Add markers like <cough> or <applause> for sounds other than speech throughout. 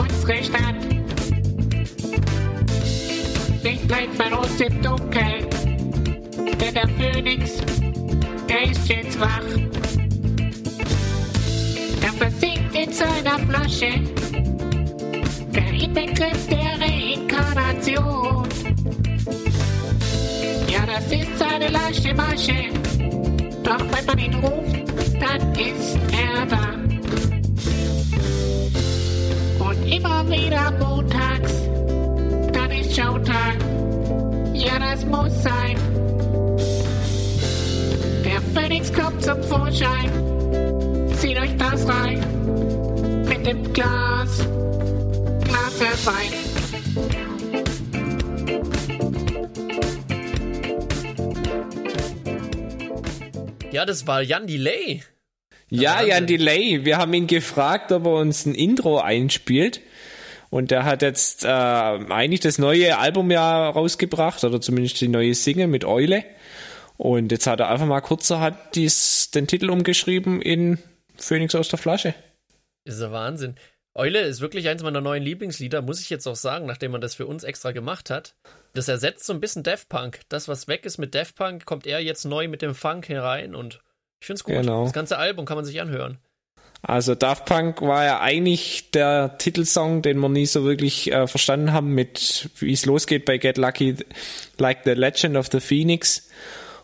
unsere Stadt. Nicht bleibt man uns im Dunkeln, denn der Phönix, der ist jetzt wach. Er versinkt in seiner Flasche, der Inbegriff der Reinkarnation. Ja, das ist eine leichte Masche, doch wenn man ihn ruft, dann ist er da. Immer wieder montags, dann ist Showtag. Ja, das muss sein. Der Phoenix kommt zum Vorschein. Zieht euch das rein. Mit dem Glas. Glas Wein. Ja, das war Jan Delay. Ja, Wahnsinn. Jan Delay. Wir haben ihn gefragt, ob er uns ein Intro einspielt. Und der hat jetzt äh, eigentlich das neue Album ja rausgebracht, oder zumindest die neue Single mit Eule. Und jetzt hat er einfach mal kurzerhand dies, den Titel umgeschrieben in Phoenix aus der Flasche. Das ist der Wahnsinn. Eule ist wirklich eins meiner neuen Lieblingslieder, muss ich jetzt auch sagen, nachdem man das für uns extra gemacht hat. Das ersetzt so ein bisschen Daft Punk. Das, was weg ist mit Daft Punk, kommt er jetzt neu mit dem Funk herein und ich find's gut. Genau. Das ganze Album kann man sich anhören. Also Daft Punk war ja eigentlich der Titelsong, den wir nie so wirklich äh, verstanden haben, mit wie es losgeht bei Get Lucky, like the Legend of the Phoenix.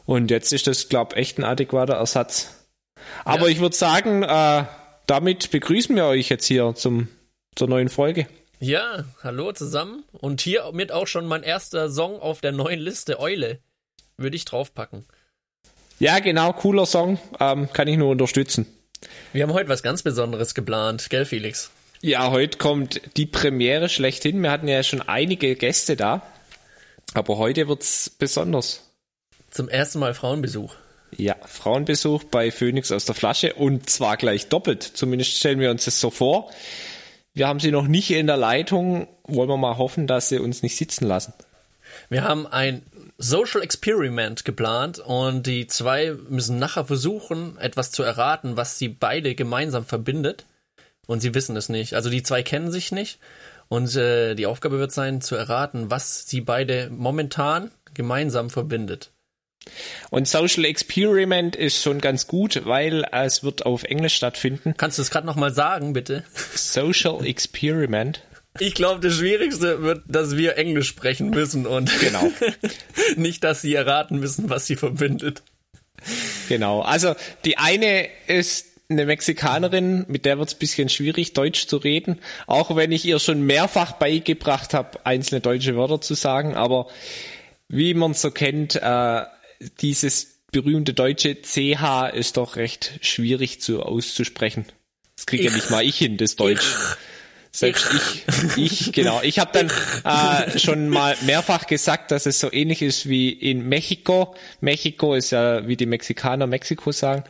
Und jetzt ist das, glaube echt ein adäquater Ersatz. Aber Ja. ich würde sagen, äh, damit begrüßen wir euch jetzt hier zum, zur neuen Folge. Ja, hallo zusammen. Und hiermit auch schon mein erster Song auf der neuen Liste, Eule. Würde ich draufpacken. Ja, genau, cooler Song, ähm, kann ich nur unterstützen. Wir haben heute was ganz Besonderes geplant, gell, Felix? Ja, heute kommt die Premiere schlechthin. Wir hatten ja schon einige Gäste da, aber heute wird's besonders. Zum ersten Mal Frauenbesuch. Ja, Frauenbesuch bei Phoenix aus der Flasche und zwar gleich doppelt. Zumindest stellen wir uns das so vor. Wir haben sie noch nicht in der Leitung. Wollen wir mal hoffen, dass sie uns nicht sitzen lassen. Wir haben ein Social Experiment geplant und die zwei müssen nachher versuchen, etwas zu erraten, was sie beide gemeinsam verbindet. Und sie wissen es nicht. Also die zwei kennen sich nicht. Und äh, die Aufgabe wird sein, zu erraten, was sie beide momentan gemeinsam verbindet. Und Social Experiment ist schon ganz gut, weil es wird auf Englisch stattfinden. Kannst du es gerade nochmal sagen, bitte? Social Experiment. Ich glaube, das Schwierigste wird, dass wir Englisch sprechen müssen und Genau. <laughs> nicht, dass sie erraten müssen, was sie verbindet. Genau. Also die eine ist eine Mexikanerin, mit der wird es bisschen schwierig, Deutsch zu reden. Auch wenn ich ihr schon mehrfach beigebracht habe, einzelne deutsche Wörter zu sagen. Aber wie man so kennt, äh, dieses berühmte deutsche CH ist doch recht schwierig zu auszusprechen. Das kriege ja nicht mal ich hin, das Deutsch. <laughs> Selbst ich, ich, genau. Ich habe dann äh, schon mal mehrfach gesagt, dass es so ähnlich ist wie in Mexiko. Mexiko ist ja, wie die Mexikaner Mexiko sagen.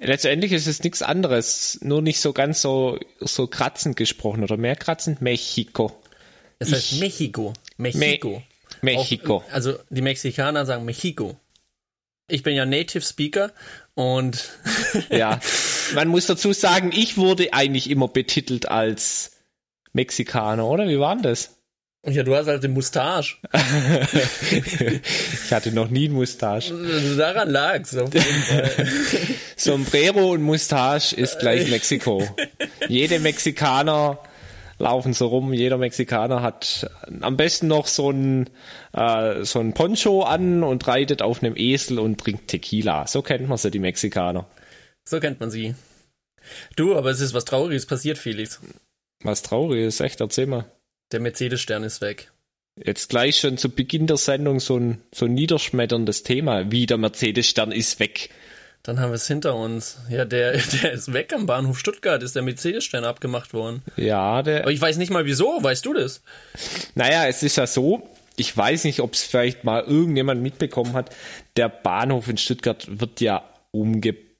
Letztendlich ist es nichts anderes, nur nicht so ganz so, so kratzend gesprochen oder mehr kratzend. Mexiko. Das heißt Ich- Mexiko. Mexiko. Mexiko. Auch, also die Mexikaner sagen Mexiko. Ich bin ja Native Speaker und Ja. Man muss dazu sagen, ich wurde eigentlich immer betitelt als Mexikaner, oder? Wie war denn das? ja, du hast halt den Mustache. <laughs> Ich hatte noch nie einen Mustache. Daran lag's auf jeden Fall. <laughs> Sombrero und Mustache ist gleich Mexiko. Jede Mexikaner laufen so rum, jeder Mexikaner hat am besten noch so ein, äh, so ein Poncho an und reitet auf einem Esel und trinkt Tequila. So kennt man sie, die Mexikaner. So kennt man sie. Du, aber es ist was Trauriges passiert, Felix. Was traurig ist, echt, erzähl mal. Der Mercedes-Stern ist weg. Jetzt gleich schon zu Beginn der Sendung so ein, so ein niederschmetterndes Thema. Wie der Mercedes-Stern ist weg. Dann haben wir es hinter uns. Ja, der, <laughs> der ist weg am Bahnhof Stuttgart, ist der Mercedes-Stern abgemacht worden. Ja, der, Aber ich weiß nicht mal wieso, weißt du das? Naja, es ist ja so, ich weiß nicht, ob es vielleicht mal irgendjemand mitbekommen hat, der Bahnhof in Stuttgart wird ja umgebaut.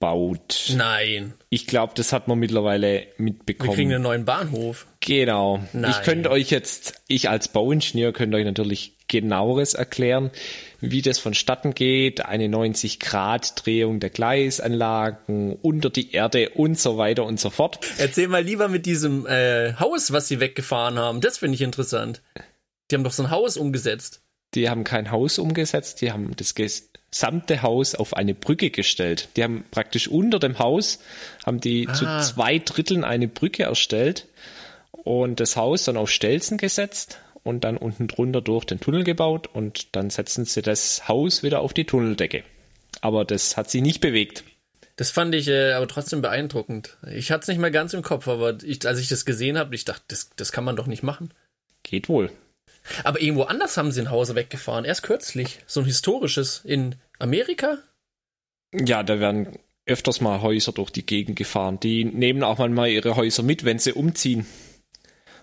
Nein. Ich glaube, das hat man mittlerweile Wir kriegen mitbekommen. einen neuen Bahnhof. Genau. Nein. Ich könnte euch jetzt, ich als Bauingenieur könnte euch natürlich genaueres erklären, wie das vonstatten geht, eine 90-Grad-Drehung der Gleisanlagen, unter die Erde und so weiter und so fort. Erzähl mal lieber mit diesem äh, Haus, was sie weggefahren haben. Das finde ich interessant. Die haben doch so ein Haus umgesetzt. Die haben kein Haus umgesetzt, die haben das gesamte Haus auf eine Brücke gestellt. Die haben praktisch unter dem Haus, haben die ah. zu zwei Dritteln eine Brücke erstellt und das Haus dann auf Stelzen gesetzt und dann unten drunter durch den Tunnel gebaut und dann setzen sie das Haus wieder auf die Tunneldecke. Aber das hat sich nicht bewegt. Das fand ich äh, aber trotzdem beeindruckend. Ich hatte es nicht mehr ganz im Kopf, aber ich, als ich das gesehen habe, ich dachte, das, das kann man doch nicht machen. Geht wohl. Aber irgendwo anders haben sie ein Haus weggefahren, erst kürzlich. So ein historisches in Amerika? Ja, da werden öfters mal Häuser durch die Gegend gefahren. Die nehmen auch manchmal ihre Häuser mit, wenn sie umziehen.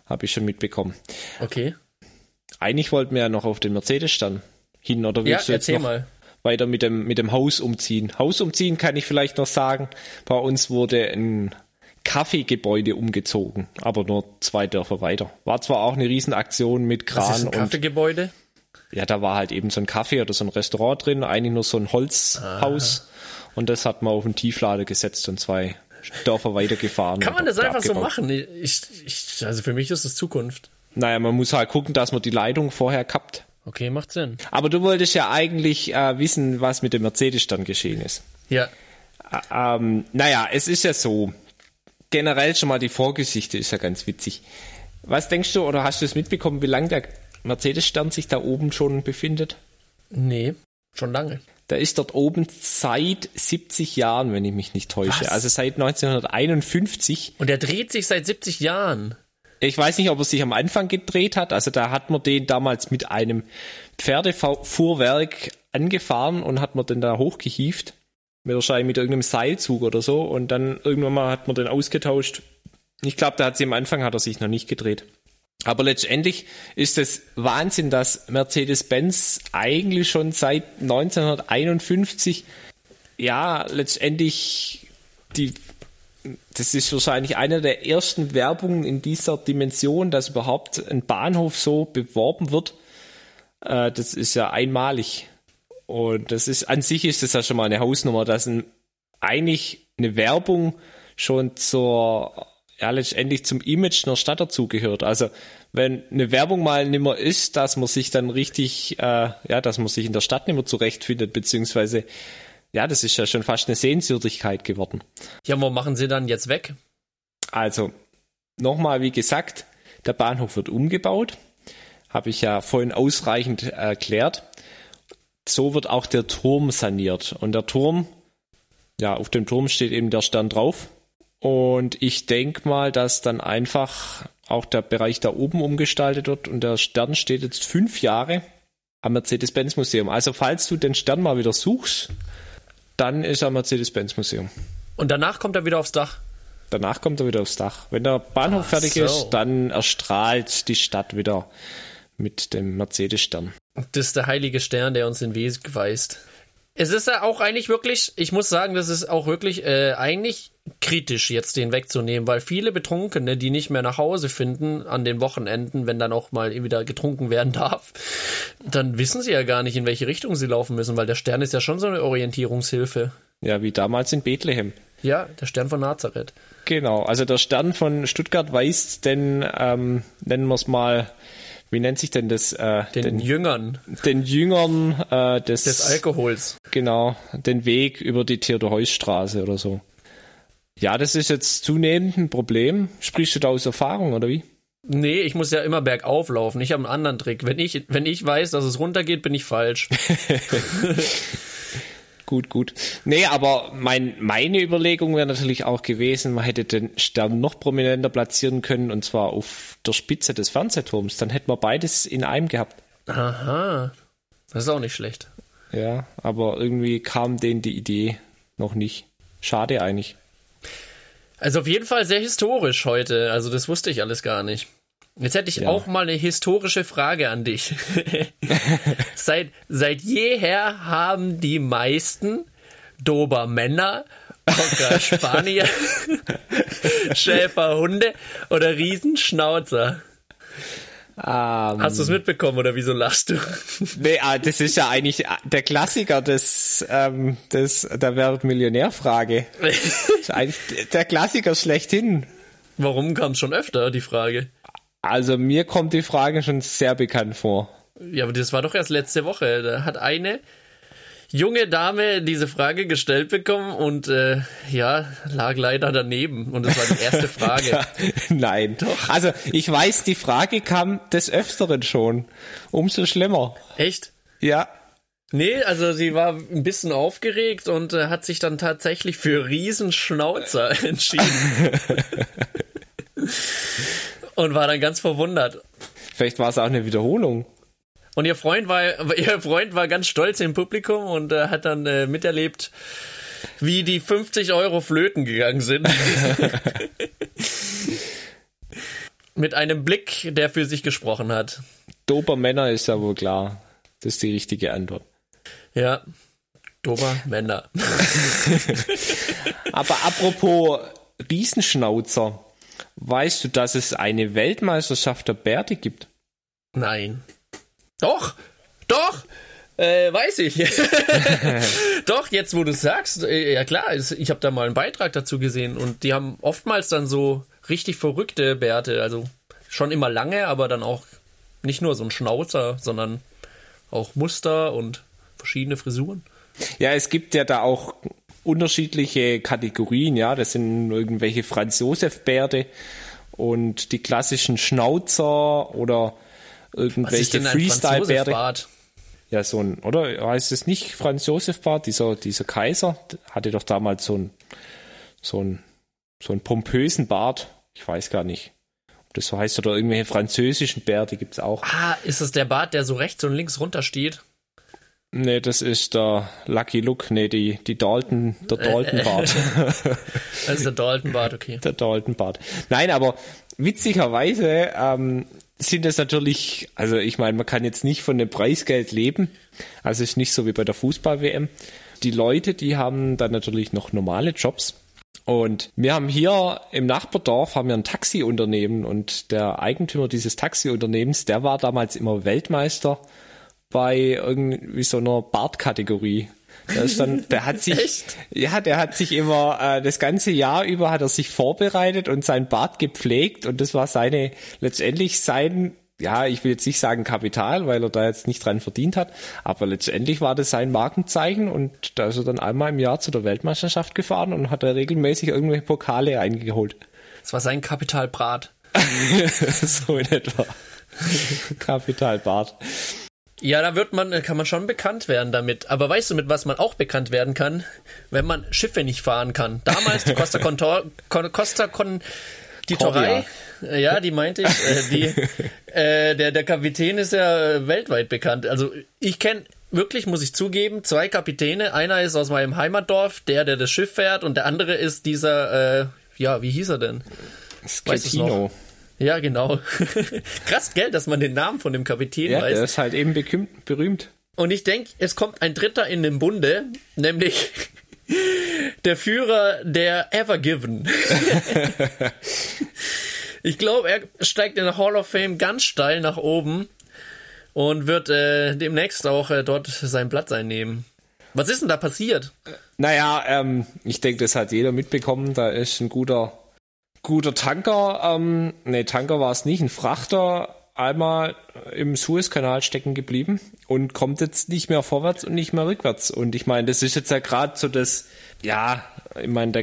Habe ich schon mitbekommen. Okay. Eigentlich wollten wir ja noch auf den Mercedes-Stand hin, oder willst ja, du jetzt noch mal. weiter mit dem, mit dem Haus umziehen? Haus umziehen kann ich vielleicht noch sagen. Bei uns wurde ein Kaffeegebäude umgezogen, aber nur zwei Dörfer weiter. War zwar auch eine Riesenaktion mit Kran Was ist ein Kaffeegebäude? Ja, da war halt eben so ein Kaffee oder so ein Restaurant drin, eigentlich nur so ein Holzhaus. Aha. Und das hat man auf einen Tieflader gesetzt und zwei Dörfer weitergefahren. Kann man das einfach abgebaut. so machen? Ich, ich, also für mich ist das Zukunft. Naja, man muss halt gucken, dass man die Leitung vorher kappt. Okay, macht Sinn. Aber du wolltest ja eigentlich äh, wissen, was mit dem Mercedes dann geschehen ist. Ja. Äh, ähm, naja, es ist ja so. Generell schon mal die Vorgeschichte ist ja ganz witzig. Was denkst du oder hast du es mitbekommen, wie lange der Mercedes-Stern sich da oben schon befindet? Nee, schon lange. Der ist dort oben seit 70 Jahren, wenn ich mich nicht täusche. Was? Also seit 1951. Und der dreht sich seit 70 Jahren. Ich weiß nicht, ob er sich am Anfang gedreht hat. Also da hat man den damals mit einem Pferdefuhrwerk angefahren und hat man den da hochgehieft. Mit wahrscheinlich mit irgendeinem Seilzug oder so. Und dann irgendwann mal hat man den ausgetauscht. Ich glaube, da hat sie am Anfang hat er sich noch nicht gedreht. Aber letztendlich ist es Wahnsinn, dass Mercedes-Benz eigentlich schon seit 1951 ja letztendlich die das ist wahrscheinlich eine der ersten Werbungen in dieser Dimension, dass überhaupt ein Bahnhof so beworben wird. Äh, das ist ja einmalig. Und das ist an sich ist das ja schon mal eine Hausnummer, dass ein, eigentlich eine Werbung schon zur ja letztendlich zum Image einer Stadt dazugehört. Also wenn eine Werbung mal nimmer ist, dass man sich dann richtig, äh, ja, dass man sich in der Stadt nimmer zurechtfindet, beziehungsweise ja, das ist ja schon fast eine Sehenswürdigkeit geworden. Ja, wo machen sie dann jetzt weg? Also, nochmal, wie gesagt, der Bahnhof wird umgebaut. Habe ich ja vorhin ausreichend erklärt. So wird auch der Turm saniert. Und der Turm, ja, auf dem Turm steht eben der Stern drauf. Und ich denke mal, dass dann einfach auch der Bereich da oben umgestaltet wird und der Stern steht jetzt fünf Jahre am Mercedes-Benz Museum. Also falls du den Stern mal wieder suchst, dann ist er am Mercedes-Benz Museum. Und danach kommt er wieder aufs Dach? Danach kommt er wieder aufs Dach. Wenn der Bahnhof Ach fertig so. ist, dann erstrahlt die Stadt wieder mit dem Mercedes-Stern. Das ist der heilige Stern, der uns den Weg weist. Es ist ja auch eigentlich wirklich, ich muss sagen, das ist auch wirklich äh, eigentlich kritisch, jetzt den wegzunehmen, weil viele Betrunkene, die nicht mehr nach Hause finden an den Wochenenden, wenn dann auch mal wieder getrunken werden <laughs> darf, dann wissen sie ja gar nicht, in welche Richtung sie laufen müssen, weil der Stern ist ja schon so eine Orientierungshilfe. Ja, wie damals in Bethlehem. Ja, der Stern von Nazareth. Genau, also der Stern von Stuttgart weist denn, ähm, nennen wir es mal, wie nennt sich denn das? Äh, den, den Jüngern. Den Jüngern äh, des, des Alkohols. Genau, den Weg über die Theodor-Heuss-Straße oder so. Ja, das ist jetzt zunehmend ein Problem. Sprichst du da aus Erfahrung oder wie? Nee, ich muss ja immer bergauf laufen. Ich habe einen anderen Trick. Wenn ich, wenn ich weiß, dass es runtergeht, bin ich falsch. <laughs> gut, gut. Nee, aber mein, meine Überlegung wäre natürlich auch gewesen, man hätte den Stern noch prominenter platzieren können und zwar auf der Spitze des Fernsehturms. Dann hätten wir beides in einem gehabt. Aha. Das ist auch nicht schlecht. Ja, aber irgendwie kam denen die Idee noch nicht. Schade eigentlich. Also auf jeden Fall sehr historisch heute. Also das wusste ich alles gar nicht. Jetzt hätte ich ja. auch mal eine historische Frage an dich. <laughs> <laughs> seit, seit jeher haben die meisten Dobermänner, Cocker Spanier, <laughs> Schäferhunde oder Riesenschnauzer. Hast du es mitbekommen oder wieso lachst du? Nee, ah, das ist ja eigentlich der Klassiker des, ähm, des der Wer Millionär-Frage. ist eigentlich der Klassiker schlechthin. Warum kam es schon öfter, die Frage? Also mir kommt die Frage schon sehr bekannt vor. Ja, aber das war doch erst letzte Woche. Da hat eine junge Dame diese Frage gestellt bekommen und äh, ja, lag leider daneben. Und das war die erste <laughs> Frage. Nein. Doch. Also ich weiß, die Frage kam des Öfteren schon. Umso schlimmer. Echt? Ja. Nee, also sie war ein bisschen aufgeregt und äh, hat sich dann tatsächlich für Riesenschnauzer <laughs> entschieden. <laughs> und war dann ganz verwundert. Vielleicht war es auch eine Wiederholung. Und ihr Freund war, <laughs> ihr Freund war ganz stolz im Publikum und äh, hat dann äh, miterlebt, wie die 50 Euro flöten gegangen sind. <laughs> Mit einem Blick, der für sich gesprochen hat. Dobermänner ist ja wohl klar. Das ist die richtige Antwort. Ja, Dobermänner. <laughs> Aber apropos Riesenschnauzer, weißt du, dass es eine Weltmeisterschaft der Bärte gibt? Nein. Doch, doch, äh, weiß ich. <laughs> doch, jetzt wo du sagst, äh, ja klar, ich habe da mal einen Beitrag dazu gesehen und die haben oftmals dann so richtig verrückte Bärte, also schon immer lange, aber dann auch nicht nur so ein Schnauzer, sondern auch Muster und verschiedene Frisuren. Ja, es gibt ja da auch unterschiedliche Kategorien, ja, das sind irgendwelche Franz Josef Bärte und die klassischen Schnauzer oder irgendwelche Freestyle-Bärte. Ja, so ein, oder heißt es nicht Franz Josef Bart? Dieser, dieser Kaiser hatte doch damals so ein, so ein, so einen pompösen Bart. Ich weiß gar nicht. Ob das so heißt oder irgendwelche französischen Bärte gibt es auch. Ah, ist es der Bart, der so rechts und links runter steht? Nee, das ist der Lucky Look. Nee, die, die Dalton, der Dalton Bart. <laughs> das ist der Dalton Bart, okay. Der Dalton Bart. Nein, aber witzigerweise ähm, sind es natürlich, also ich meine, man kann jetzt nicht von dem Preisgeld leben. Also es ist nicht so wie bei der Fußball-WM. Die Leute, die haben dann natürlich noch normale Jobs. Und wir haben hier im Nachbardorf haben wir ein Taxiunternehmen und der Eigentümer dieses Taxiunternehmens, der war damals immer Weltmeister bei irgendwie so einer Bartkategorie. Der, ist dann, der hat sich, <laughs> Echt? ja, der hat sich immer äh, das ganze Jahr über hat er sich vorbereitet und sein Bart gepflegt und das war seine letztendlich sein ja, ich will jetzt nicht sagen Kapital, weil er da jetzt nicht dran verdient hat, aber letztendlich war das sein Markenzeichen und da ist er dann einmal im Jahr zu der Weltmeisterschaft gefahren und hat er regelmäßig irgendwelche Pokale eingeholt. Das war sein Kapitalbrat. <laughs> so in etwa. Kapitalbart. Ja, da wird man, kann man schon bekannt werden damit. Aber weißt du, mit was man auch bekannt werden kann? Wenn man Schiffe nicht fahren kann. Damals die Costa Contor, Costa Con, die Torei, ja, die meinte ich, äh, die, äh, der, der Kapitän ist ja weltweit bekannt. Also ich kenne wirklich, muss ich zugeben, zwei Kapitäne. Einer ist aus meinem Heimatdorf, der, der das Schiff fährt, und der andere ist dieser, äh, ja, wie hieß er denn? Sketino. Ja, genau. <laughs> Krass, gell, dass man den Namen von dem Kapitän ja, weiß. Der ist halt eben berühmt. Und ich denke, es kommt ein Dritter in dem Bunde, nämlich <laughs> der Führer der Ever Given. <laughs> ich glaube, er steigt in der Hall of Fame ganz steil nach oben und wird äh, demnächst auch äh, dort seinen Platz einnehmen. Was ist denn da passiert? Naja, ähm, ich denke, das hat jeder mitbekommen. Da ist ein guter guter Tanker, ähm, nee, Tanker war es nicht, ein Frachter einmal im Suezkanal stecken geblieben und kommt jetzt nicht mehr vorwärts und nicht mehr rückwärts. Und ich meine, das ist jetzt ja gerade so das, ja, ich meine, da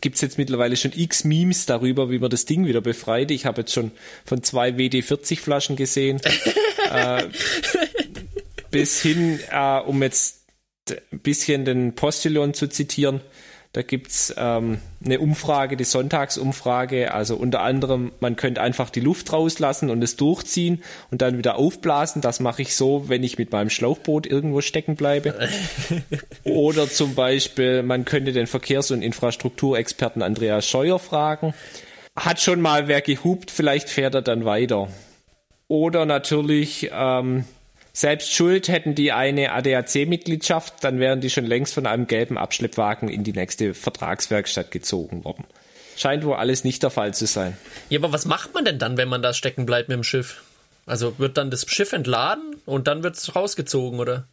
gibt's jetzt mittlerweile schon x Memes darüber, wie man das Ding wieder befreit. Ich habe jetzt schon von zwei WD-40 Flaschen gesehen, <laughs> äh, bis hin, äh, um jetzt ein bisschen den Postillon zu zitieren, da gibt's ähm, eine Umfrage, die Sonntagsumfrage. Also unter anderem, man könnte einfach die Luft rauslassen und es durchziehen und dann wieder aufblasen. Das mache ich so, wenn ich mit meinem Schlauchboot irgendwo stecken bleibe. <laughs> Oder zum Beispiel, man könnte den Verkehrs- und Infrastrukturexperten Andreas Scheuer fragen. Hat schon mal wer gehupt, vielleicht fährt er dann weiter. Oder natürlich, ähm, selbst schuld hätten die eine ADAC-Mitgliedschaft, dann wären die schon längst von einem gelben Abschleppwagen in die nächste Vertragswerkstatt gezogen worden. Scheint wohl alles nicht der Fall zu sein. Ja, aber was macht man denn dann, wenn man da stecken bleibt mit dem Schiff? Also wird dann das Schiff entladen und dann wird es rausgezogen, oder?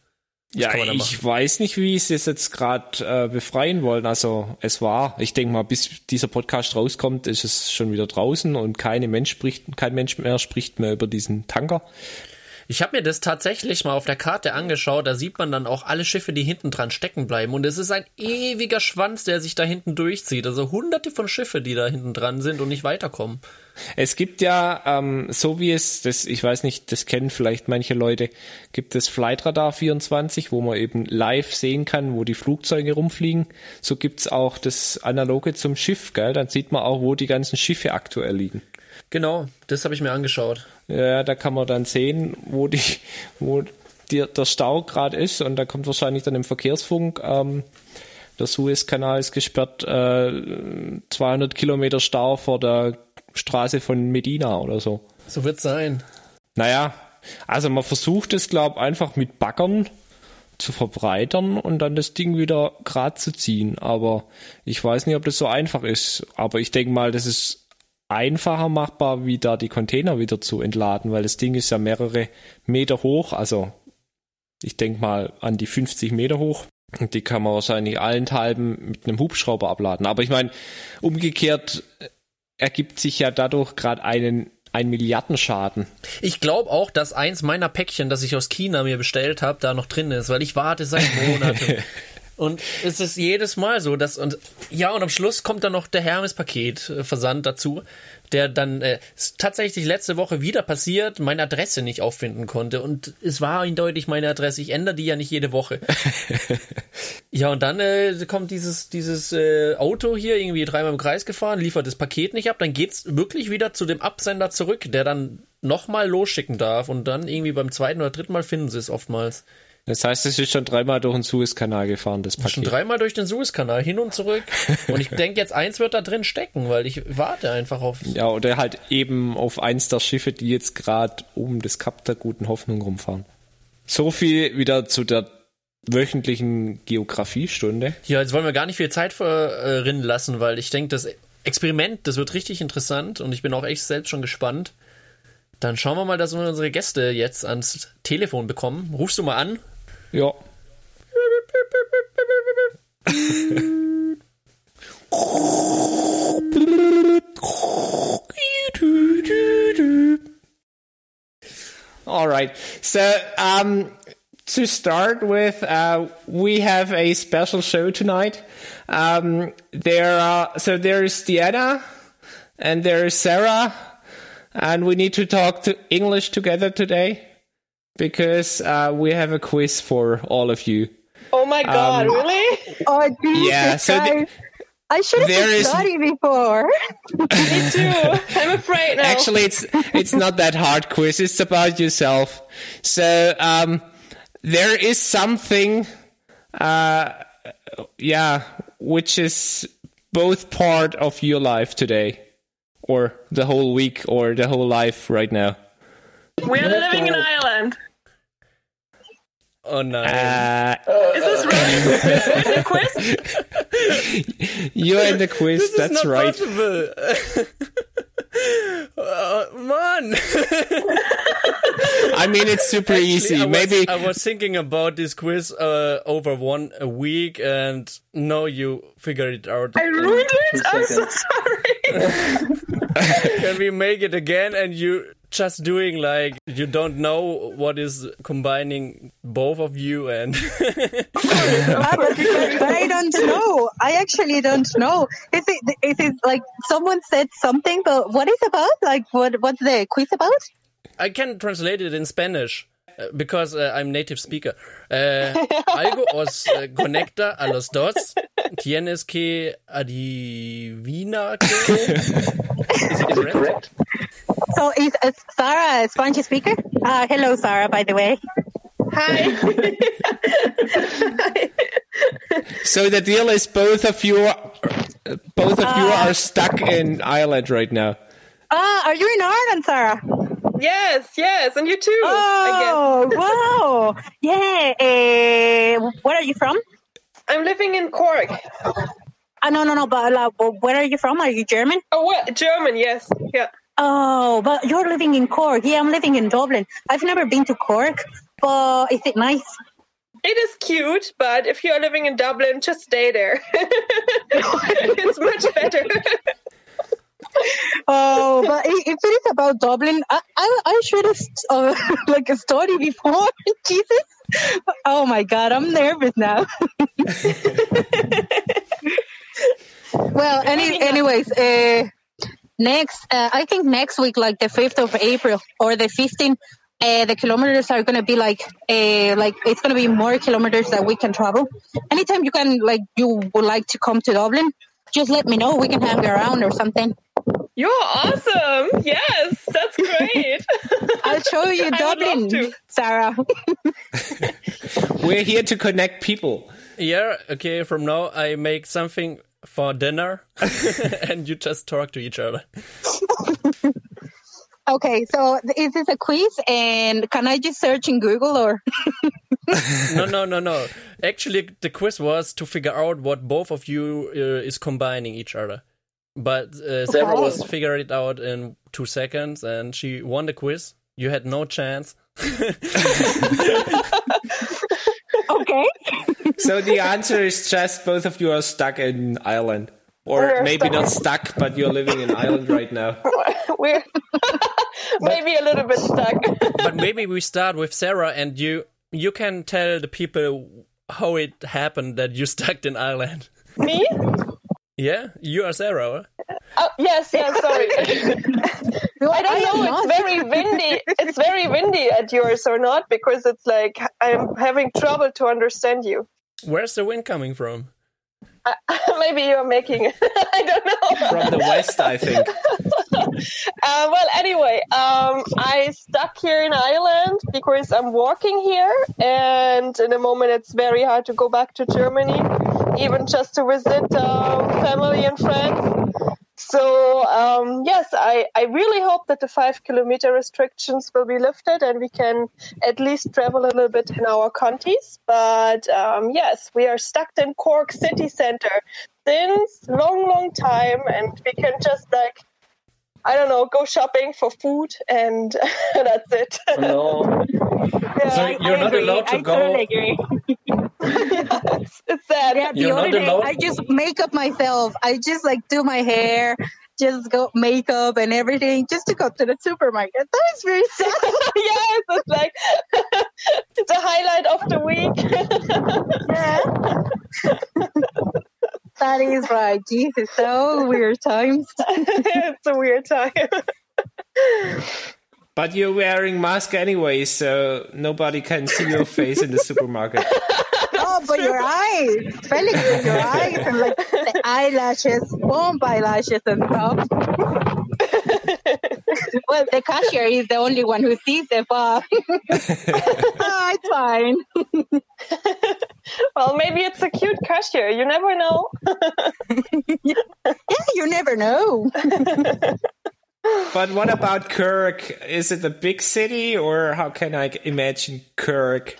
Ja, kann man da ich weiß nicht, wie sie es jetzt gerade äh, befreien wollen. Also es war, ich denke mal, bis dieser Podcast rauskommt, ist es schon wieder draußen und keine Mensch spricht, kein Mensch mehr spricht mehr über diesen Tanker. Ich habe mir das tatsächlich mal auf der Karte angeschaut. Da sieht man dann auch alle Schiffe, die hinten dran stecken bleiben. Und es ist ein ewiger Schwanz, der sich da hinten durchzieht. Also hunderte von Schiffe, die da hinten dran sind und nicht weiterkommen. Es gibt ja, ähm, so wie es, das, ich weiß nicht, das kennen vielleicht manche Leute, gibt es Flightradar 24, wo man eben live sehen kann, wo die Flugzeuge rumfliegen. So gibt's auch das Analoge zum Schiff, gell? Dann sieht man auch, wo die ganzen Schiffe aktuell liegen. Genau, das habe ich mir angeschaut. Ja, da kann man dann sehen, wo die, wo die, der Stau gerade ist und da kommt wahrscheinlich dann im Verkehrsfunk, ähm, der Suezkanal ist gesperrt, äh, 200 Kilometer Stau vor der Straße von Medina oder so. So wird's sein. Naja, also man versucht es, glaube einfach mit Baggern zu verbreitern und dann das Ding wieder gerade zu ziehen. Aber ich weiß nicht, ob das so einfach ist. Aber ich denke mal, das ist einfacher machbar, wie da die Container wieder zu entladen, weil das Ding ist ja mehrere Meter hoch, also ich denke mal an die 50 Meter hoch. Und die kann man wahrscheinlich allenthalben mit einem Hubschrauber abladen. Aber ich meine, umgekehrt äh, ergibt sich ja dadurch gerade einen ein Milliardenschaden. Ich glaube auch, dass eins meiner Päckchen, das ich aus China mir bestellt habe, da noch drin ist, weil ich warte seit <laughs> Monaten. Und es ist jedes Mal so, dass und ja und am Schluss kommt dann noch der Hermes-Paket äh, Versand dazu, der dann äh, tatsächlich letzte Woche wieder passiert, meine Adresse nicht auffinden konnte und es war eindeutig meine Adresse. Ich ändere die ja nicht jede Woche. <laughs> ja und dann äh, kommt dieses dieses äh, Auto hier irgendwie dreimal im Kreis gefahren, liefert das Paket nicht ab, dann geht's wirklich wieder zu dem Absender zurück, der dann nochmal losschicken darf und dann irgendwie beim zweiten oder dritten Mal finden sie es oftmals. Das heißt, es ist schon dreimal durch den Suezkanal gefahren, das Paket. Schon dreimal durch den Suezkanal, hin und zurück. Und ich denke, jetzt eins wird da drin stecken, weil ich warte einfach auf. Ja, oder halt eben auf eins der Schiffe, die jetzt gerade um das Kap der guten Hoffnung rumfahren. So viel wieder zu der wöchentlichen Geografiestunde. Ja, jetzt wollen wir gar nicht viel Zeit verrinnen lassen, weil ich denke, das Experiment, das wird richtig interessant und ich bin auch echt selbst schon gespannt. Dann schauen wir mal, dass wir unsere Gäste jetzt ans Telefon bekommen. Rufst du mal an? Ja. All right. So, um, to start with, uh, we have a special show tonight. Um, there are, so there's Diana and there's Sarah and we need to talk to English together today because uh, we have a quiz for all of you. Oh my god, Um, really? Oh, Jesus, Yeah, so the- guys. I should have there been is- study before. <laughs> Me too. I'm afraid now. Actually, it's it's not that hard quiz. It's about yourself. So um, there is something, uh, yeah, which is both part of your life today, or the whole week, or the whole life right now. We're living in Ireland. Oh no! Uh, Is this really <laughs> the quiz? you're in the quiz. That's right. possible. uh, man. I mean, it's super easy. I was, Maybe I was thinking about this quiz uh, over one a week, and now you figured it out. I ruined it. I'm so sorry. <laughs> Can we make it again? And you just doing like you don't know what is combining both of you and Ah, <laughs> but, but I don't know. I actually don't know. Is it is it like someone said something, but what is about? Like what what's the quiz about? I can translate it in Spanish. uh, Because uh, I'm native speaker. Uh, <laughs> algo os uh, conecta a los dos. Tienes que adivinar. que- <laughs> Is it correct? So is uh, Sarah a Spanish speaker? Uh, hello, Sarah. By the way. Hi. <laughs> so. The deal is both of you, both of you are stuck in Ireland right now. Ah, are you in Ireland, Sarah? yes, yes, and you too. I Oh, wow. Yeah. Uh, where are you from? I'm living in Cork. Uh, no, no, no. But uh, where are you from? Are you German? Oh, what? German? Yes. Yeah. Oh, but you're living in Cork. Yeah, I'm living in Dublin. I've never been to Cork, but is it nice? It is cute, but if you're living in Dublin, just stay there. <laughs> it's much better. <laughs> Oh, but if it is about Dublin, I I, I should have uh, <laughs> like a story before. Jesus. Oh my God, I'm nervous now. well, any, anyways, uh, next, uh, I think next week, like the 5th of April or the 15th, uh, the kilometers are going to be like, uh, like it's going to be more kilometers that we can travel. Anytime you can, like, you would like to come to Dublin, just let me know. We can hang around or something. You're awesome. Yes, that's great. <laughs> I'll show you <laughs> I would love Dublin, to. Sarah. <laughs> We're here to connect people. Yeah, okay, from now I make something for dinner <laughs> and you just talk to each other. okay, so is this a quiz? And can I just search in Google or? <laughs> No, no, no, no. Actually, the quiz was to figure out what both of you uh, is combining each other. But uh, Sarah Okay. was figured it out in two seconds and she won the quiz. You had no chance. <laughs> Okay. So the answer is just both of you are stuck in Ireland. Or We're maybe stuck. not stuck, but you're living in Ireland right now. <laughs> We're <laughs> maybe a little bit stuck. <laughs> but maybe we start with Sarah and you you can tell the people how it happened that you stuck in Ireland. Me? Yeah, you are Sarah. huh? Oh, yes, yes, sorry. <laughs> <laughs> I don't know. not. It's very windy. It's very windy at yours or not because it's like I'm having trouble to understand you. Where's the wind coming from? <laughs> Maybe you're making it. I don't know. From the west, I think. <laughs> Uh, well, anyway, um, I stuck here in Ireland because I'm working here, and in a moment it's very hard to go back to Germany, even just to visit um, family and friends. So um, yes, I, I really hope that the five kilometer restrictions will be lifted and we can at least travel a little bit in our counties. But um, yes, we are stuck in Cork city center since long, long time, and we can just like I don't know, go shopping for food, and <laughs> that's it. No. <laughs> Yeah, So you're not allowed to I go. totally agree. it's, <laughs> it's sad. Yeah, the You're other not day allowed- I just make up myself. I just like do my hair, just go makeup and everything, just to go to the supermarket. That is very sad. yes, it's like it's a highlight of the week. That is right. Jesus, so weird times. <laughs> it's a weird time. But you're wearing mask anyway, so nobody can see your face in the supermarket. <laughs> Oh, but your eyes, good, your eyes and like the eyelashes, bomb eyelashes and stuff. <laughs> <laughs> well, the cashier is the only one who sees the bar. oh, <laughs> it's fine. <laughs> well, maybe it's a cute cashier. You never know. Yeah, you never know. But what about Kirk? Is it a big city, or how can I imagine Kirk?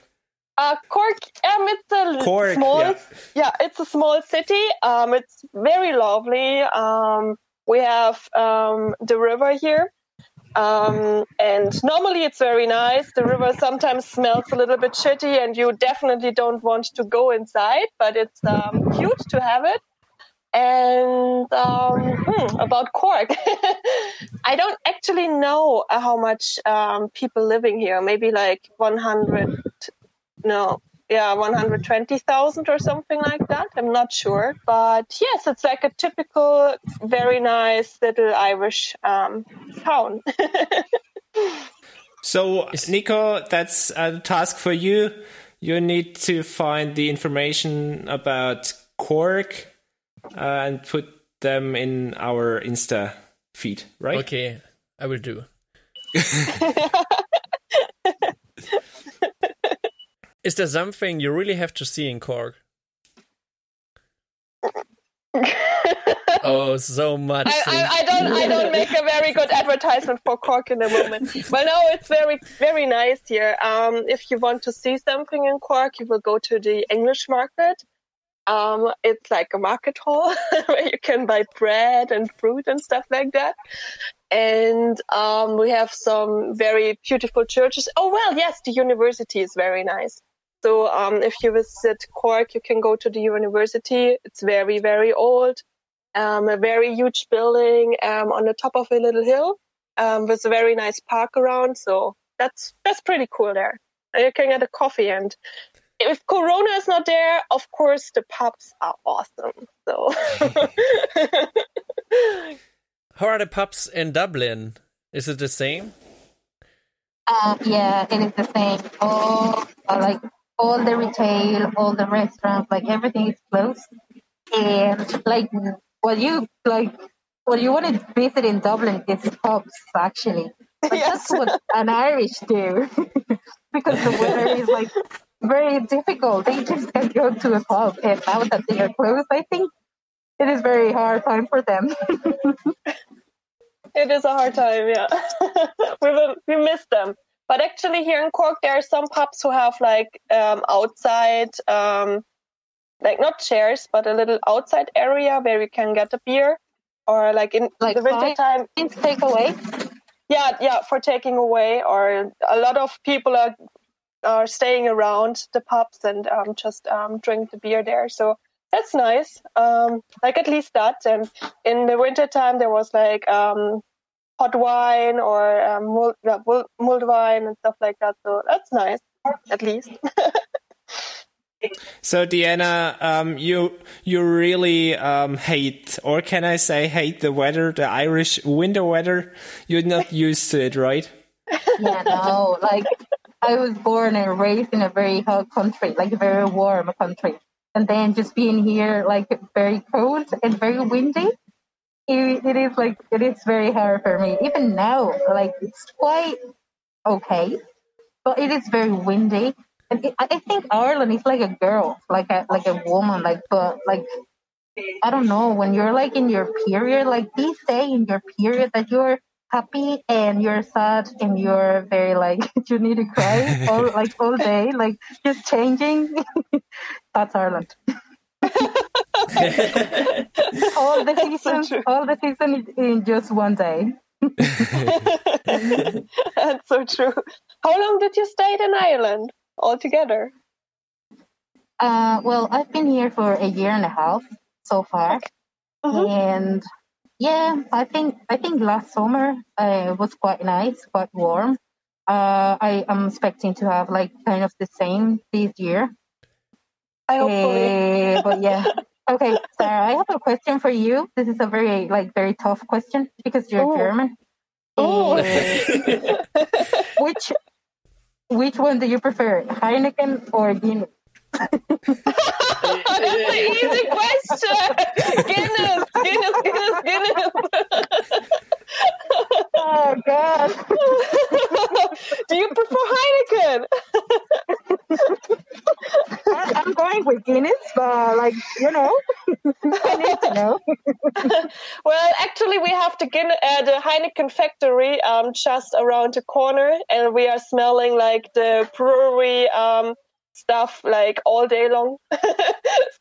Uh, Cork, um, it's a Cork, small, yeah. yeah. it's a small city. Um, it's very lovely. Um, we have um, the river here, um, and normally it's very nice. The river sometimes smells a little bit shitty, and you definitely don't want to go inside. But it's um, cute to have it. And um, hmm, about Cork, <laughs> I don't actually know how much um, people living here. Maybe like 100 no yeah 120,000 or something like that i'm not sure but yes it's like a typical very nice little irish um, town <laughs> So, Nico, that's a task for you. You need to find the information about Cork uh, and put them in our Insta feed, right? Okay, I will do. <laughs> Is there something you really have to see in Cork? <laughs> oh, so much. I. I, I don't I don't make a very good advertisement for Cork in the moment. Well, no, it's very very nice here. Um, if you want to see something in Cork, you will go to the English market. Um, it's like a market hall <laughs> where you can buy bread and fruit and stuff like that. and um, we have some very beautiful churches. Oh well, yes, the university is very nice. So um, if you visit Cork, you can go to the university. It's very very old, um, a very huge building um, on the top of a little hill um, with a very nice park around. So that's that's pretty cool there. You can get a coffee and if Corona is not there, of course the pubs are awesome. So <laughs> How are the pubs in Dublin? Is it the same? Uh, yeah, it is the same. All uh, like all the retail, all the restaurants, like everything is closed. And like what you like, what you want to visit in Dublin is pubs actually. <laughs> But Yes. that's what an Irish do <laughs> because the weather is like very difficult. They just can't go to a pub, and now that they are closed, I think it is very hard time for them. <laughs> it is a hard time. Yeah, we we miss them. But actually, here in Cork, there are some pubs who have like um, outside, um, like not chairs, but a little outside area where you can get a beer, or like in Like the winter time. Take away. yeah yeah for taking away or a lot of people are are staying around the pubs and um, just um, drink the beer there so that's nice um, like at least that and in the winter time there was like um, hot wine or um, mulled, yeah, mulled- mulled wine and stuff like that so that's nice at least <laughs> So Deanna, um, you you really um, hate, or can I say hate the weather, the Irish winter weather? You're not <laughs> used to it, right? Yeah, no, like I was born and raised in a very hot country, like a very warm country. And then just being here, like very cold and very windy, it, it is like, it is very hard for me. Even now, like it's quite okay, but it is very windy. And it, I think Ireland is like a girl, like a, like a woman, like, but like, I don't know, when you're like in your period, like these say in your period that you're happy and you're sad and you're very like <laughs> you need to cry all like all day, like just changing. <laughs> That's Ireland. <laughs> <laughs> all the season, true. all the season in- just one day. <laughs> that's so true how long did you stay in ireland altogether Uh, well, I've been here for a year and a half so far, Mhm. and yeah, I think I think last summer uh, was quite nice, quite warm. Uh, I am expecting to have like kind of the same this year. i hopefully Eh, but yeah. <laughs> Okay, Sarah, I have a question for you. This is a very like very tough question because you're Oh. German. Oh. Eh, <laughs> which which one do you prefer, Heineken or Guinness? That's <laughs> an easy question. Guinness, Guinness, Guinness, Guinness. <laughs> Oh God! <laughs> Do you prefer Heineken? I- I'm going with Guinness, but like you know, <laughs> I need to know. <laughs> Well, actually, we have the, Guin- uh, the Heineken factory um, just around the corner, and we are smelling like the brewery um, stuff like all day long. <laughs>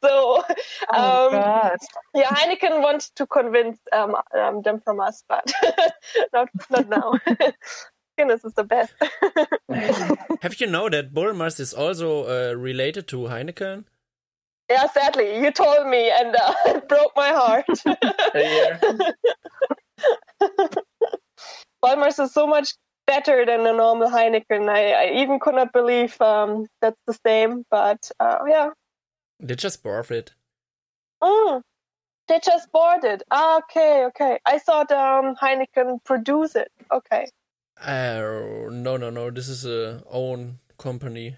so, Oh um, God! yeah, Heineken wants to convince um, um, them from us, but <laughs> not not now. <laughs> Guinness is the best. Have you know that Bulmers is also uh, related to Heineken? yeah, sadly, you told me, and uh, it broke my heart. Bulmers is so much better than the normal Heineken. I, I even could not believe um, that's the same, but uh, yeah. They just bought it. Mm, they just bought it. Ah, okay, okay. I thought um, Heineken produce it. Okay. Uh, no, no, no. This is a own company.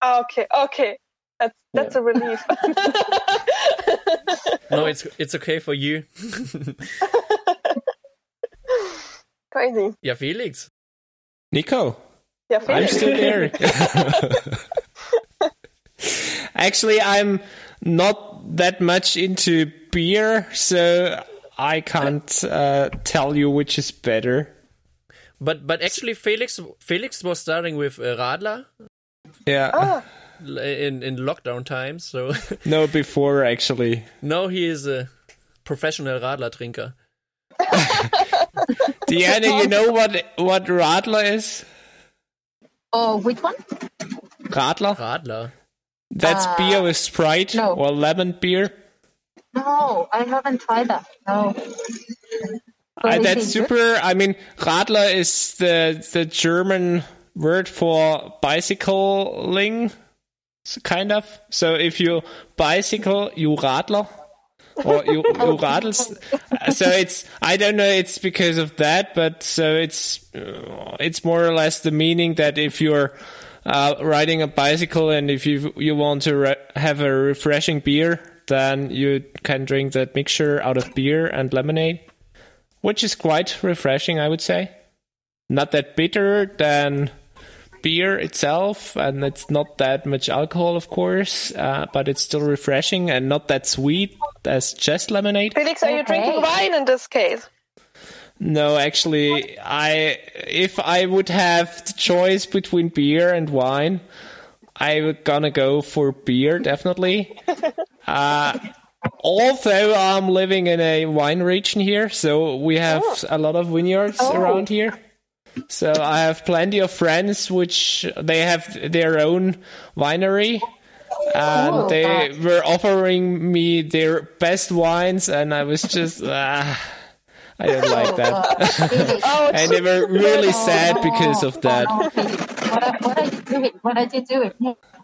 Ah, okay, okay. That's that's a relief. <laughs> <laughs> No, it's it's okay for you. <laughs> Crazy. ja, Felix. Nico, Yeah, I'm still there. <laughs> <laughs> Actually, I'm not that much into beer, so I can't uh, tell you which is better. But but actually, Felix Felix was starting with uh, Radler Yeah, Ah, in in lockdown times. So <laughs> no, before actually. No, he is a professional Radler drinker. Deanna, you know what what Radler is? Oh, which one? Radler. Radler. That's Uh, beer with Sprite no. or lemon beer. No, I haven't tried that. No. But Uh, that's it good? super. I mean, Radler is the the German word for bicycling, kind of. So if you bicycle, you Radler. Or you, you radels. So it's I don't know. It's because of that, but so it's uh, it's more or less the meaning that if you're uh, riding a bicycle and if you you want to re- have a refreshing beer, then you can drink that mixture out of beer and lemonade which is quite refreshing, I would say. Not that bitter than beer itself, and it's not that much alcohol, of course, uh, but it's still refreshing and not that sweet as just lemonade. Felix, are you drinking wine in this case? No, actually, I if I would have the choice between beer and wine, I would gonna go for beer definitely. <laughs> uh, although I'm living in a wine region here, so we have a lot of vineyards Oh. around here. So I have plenty of friends which they have their own winery. And Oh, they wow. were offering me their best wines, and I was just, ah, I don't like that. Uh, <laughs> Felix, Oh, and they were really sad because of that. Oh, what I, what I do it, what I did do it.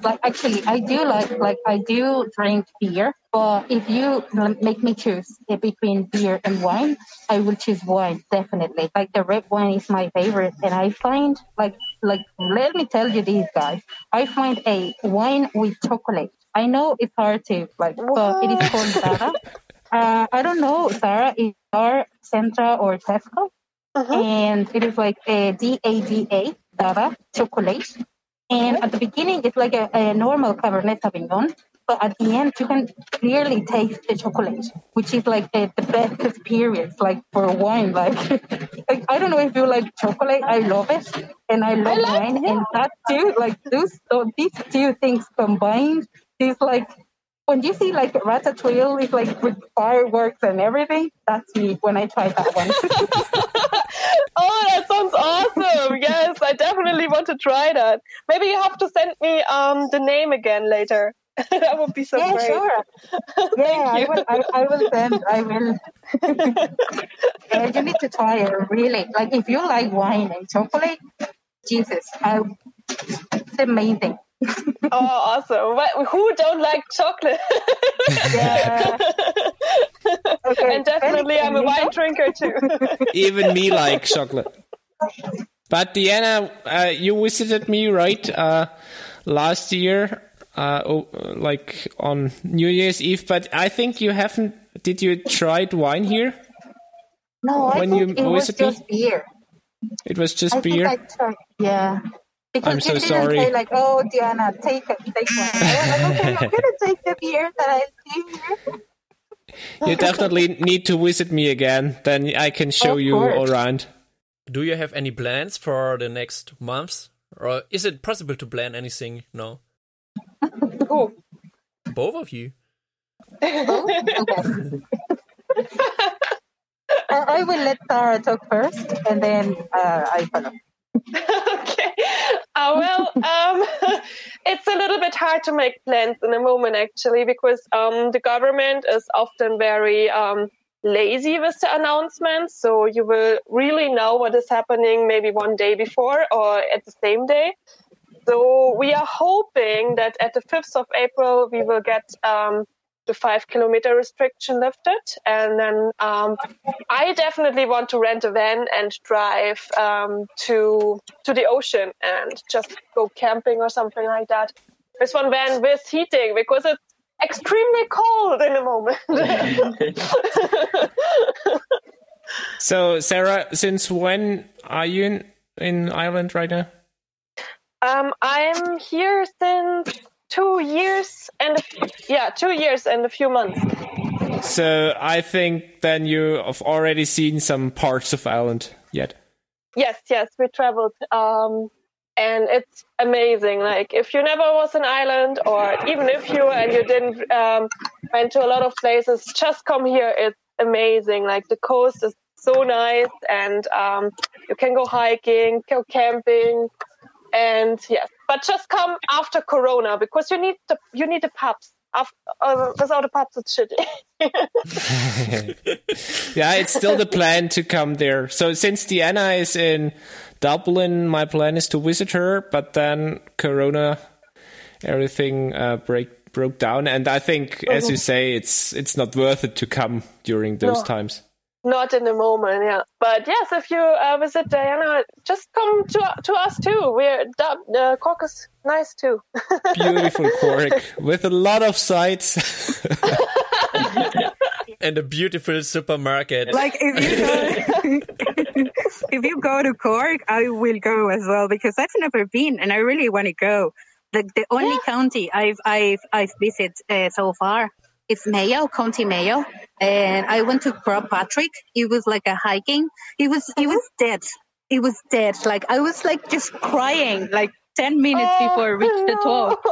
Like actually, I do like like I do drink beer, but if you make me choose between beer and wine, I will choose wine definitely. Like the red wine is my favorite, and I find like like let me tell you these guys, I find a wine with chocolate. I know it's hard to like, but it is called <laughs> Dada. Uh, I don't know, Sarah, if you are Centra or Tesco. And it is like a D-A-D-A, Dada, chocolate. And at the beginning, it's like a, a normal Cabernet Sauvignon, but at the end, you can clearly taste the chocolate, which is like the, the best experience, like for wine. Like, <laughs> like, I don't know if you like chocolate, I love it, and I love like- wine, yeah. and that too, like those, so these two things combined, is like when you see like Ratatouille, it's like with fireworks and everything. That's me when I try that one. <laughs> Oh, that sounds awesome. Yes, I definitely want to try that. Maybe you have to send me um the name again later. <laughs> that would be so yeah, great. sure. <laughs> Yeah, I will. I, I will send. I will. yeah, you need to try it. Really, like if you like wine and chocolate, Jesus, I, it's amazing. <laughs> Oh, awesome. But who don't like chocolate? Yeah. <laughs> Okay. and definitely I'm a wine drinker too. <laughs> Even me like chocolate. But Deanna, uh, you visited me right uh, last year, uh, oh, like on New Year's Eve. But I think you haven't. Did you try wine here? No, I When think you it was visit me? just beer. It was just I beer. think I tried. Yeah. Because I'm so you sorry. Say like, oh, Diana, take it, take one. I was like, okay, I'm gonna take the beer that I see here. You definitely need to visit me again. Then I can show Of you course. around. Do you have any plans for the next months? Or is it possible to plan anything? No. <laughs> Who? Both of you. Oh, <laughs> okay. I, I will let Sarah talk first, and then uh, I follow. <laughs> Uh, well, um, <laughs> it's a little bit hard to make plans in a moment actually because um, the government is often very um, lazy with the announcements. So you will really know what is happening maybe one day before or at the same day. So we are hoping that at the 5th of April we will get um, the five kilometer restriction lifted, and then um, I definitely want to rent a van and drive um, to to the ocean and just go camping or something like that. With one van with heating because it's extremely cold in the moment. <laughs> So, Sarah, since when are you in, in Ireland right now? um, I'm here since two years and a, yeah, two years and a few months. So, I think then you have already seen some parts of Ireland yet. Yes, yes, we traveled. Um, and it's amazing. Like if you never was in Ireland, or even if you and you didn't um, went to a lot of places, just come here. It's amazing. Like the coast is so nice, and um, you can go hiking, go camping, and yes. But just come after Corona because you need the you need the pubs. After, uh, without the pubs, it's shitty. <laughs> yeah, it's still the plan to come there. So since Diana is in Dublin, my plan is to visit her, but then Corona, everything uh, break broke down, and I think, as you say, it's it's not worth it to come during those No. times. Not in the moment, yeah. But yes, if you uh, visit Diana, just come to to us too. We're Dub- uh, Cork is nice too. <laughs> Beautiful Cork with a lot of sights. <laughs> And a beautiful supermarket. Like if you go, <laughs> if you go to Cork, I will go as well because I've never been and I really want to go. The the only county I've I've I've visited uh, so far is Mayo, County Mayo, and I went to Patrick. It was like a hiking. It was it was dead. It was dead. Like I was like just crying like ten minutes oh, before I reached the top.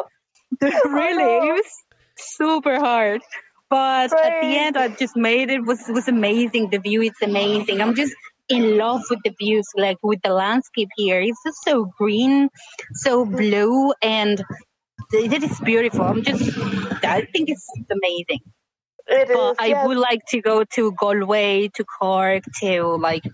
<laughs> really, oh, it was super hard. But at the end, I just made it. was was amazing. The view is amazing. I'm just in love with the views, like with the landscape here. It's just so green, so blue, and it it is beautiful. I'm just, I think it's amazing. It is. But I yes. would like to go to Galway, to Cork, to like.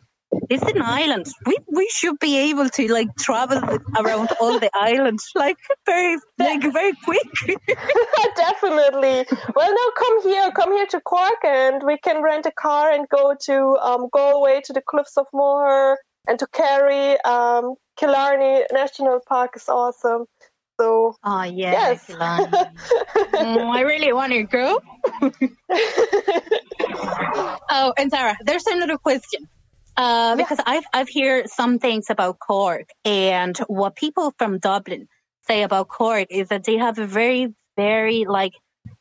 It's an island. We we should be able to like travel around all the islands like very like very quick. <laughs> Definitely. Well, no, come here. Come here to Cork, and we can rent a car and go to um, Galway to the Cliffs of Moher and to Kerry. Um, Killarney National Park is awesome. So Oh yeah, Yes. Mm, I really want to go. <laughs> oh, and Sarah, there's another question. Uh, because I've I've heard some things about Cork, and what people from Dublin say about Cork is that they have a very very like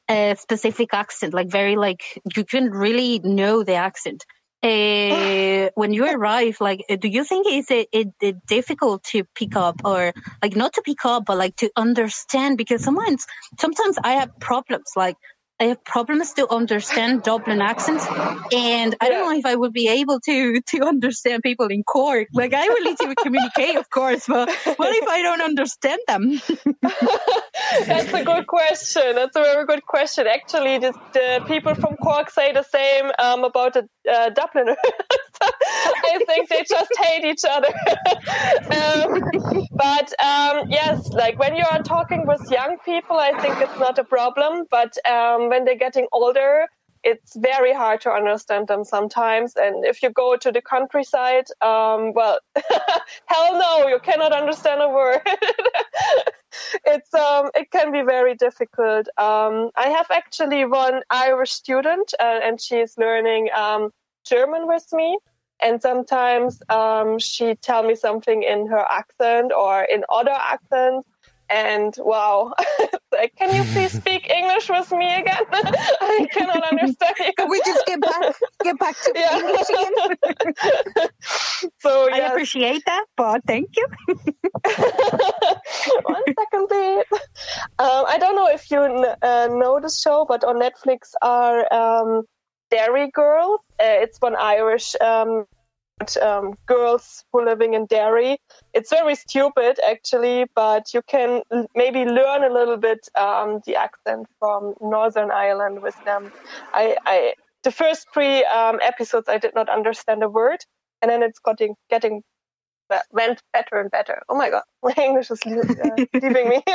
a specific accent, like very like you can really know the accent. Uh, when you arrive, like, do you think is it, it, it difficult to pick up or like not to pick up, but like to understand? Because sometimes, sometimes I have problems, like I have problems to understand Dublin accents, and I don't know if I would be able to to understand people in Cork. Like I will need to communicate, of course, but what if I don't understand them? <laughs> That's a good question. That's a very good question. Actually, the, the people from Cork say the same um, about the uh, Dubliners. <laughs> <laughs> I think they just hate each other. <laughs> um, but um, yes, like when you are talking with young people, I think it's not a problem. But um, when they're getting older, it's very hard to understand them sometimes. And if you go to the countryside, um, well, <laughs> hell no, you cannot understand a word. it's um, it can be very difficult. Um, I have actually one Irish student, uh, and she is learning um, German with me. And sometimes um, she tell me something in her accent or in other accents, and wow, <laughs> like, can you please speak English with me again? <laughs> I cannot understand you. Can we just get back get back to Yeah. English again? <laughs> so I appreciate that, but thank you. One second, please. Um, I don't know if you kn- uh, know the show, but on Netflix are um, Derry Girls. Uh, it's one Irish um, um, girls who are living in Derry. It's very stupid, actually, but you can l- maybe learn a little bit um, the accent from Northern Ireland with them. I, I the first three um, episodes I did not understand a word, and then it's getting getting that went better and better. Oh my god, <laughs> my English is uh, <laughs> leaving me. <laughs>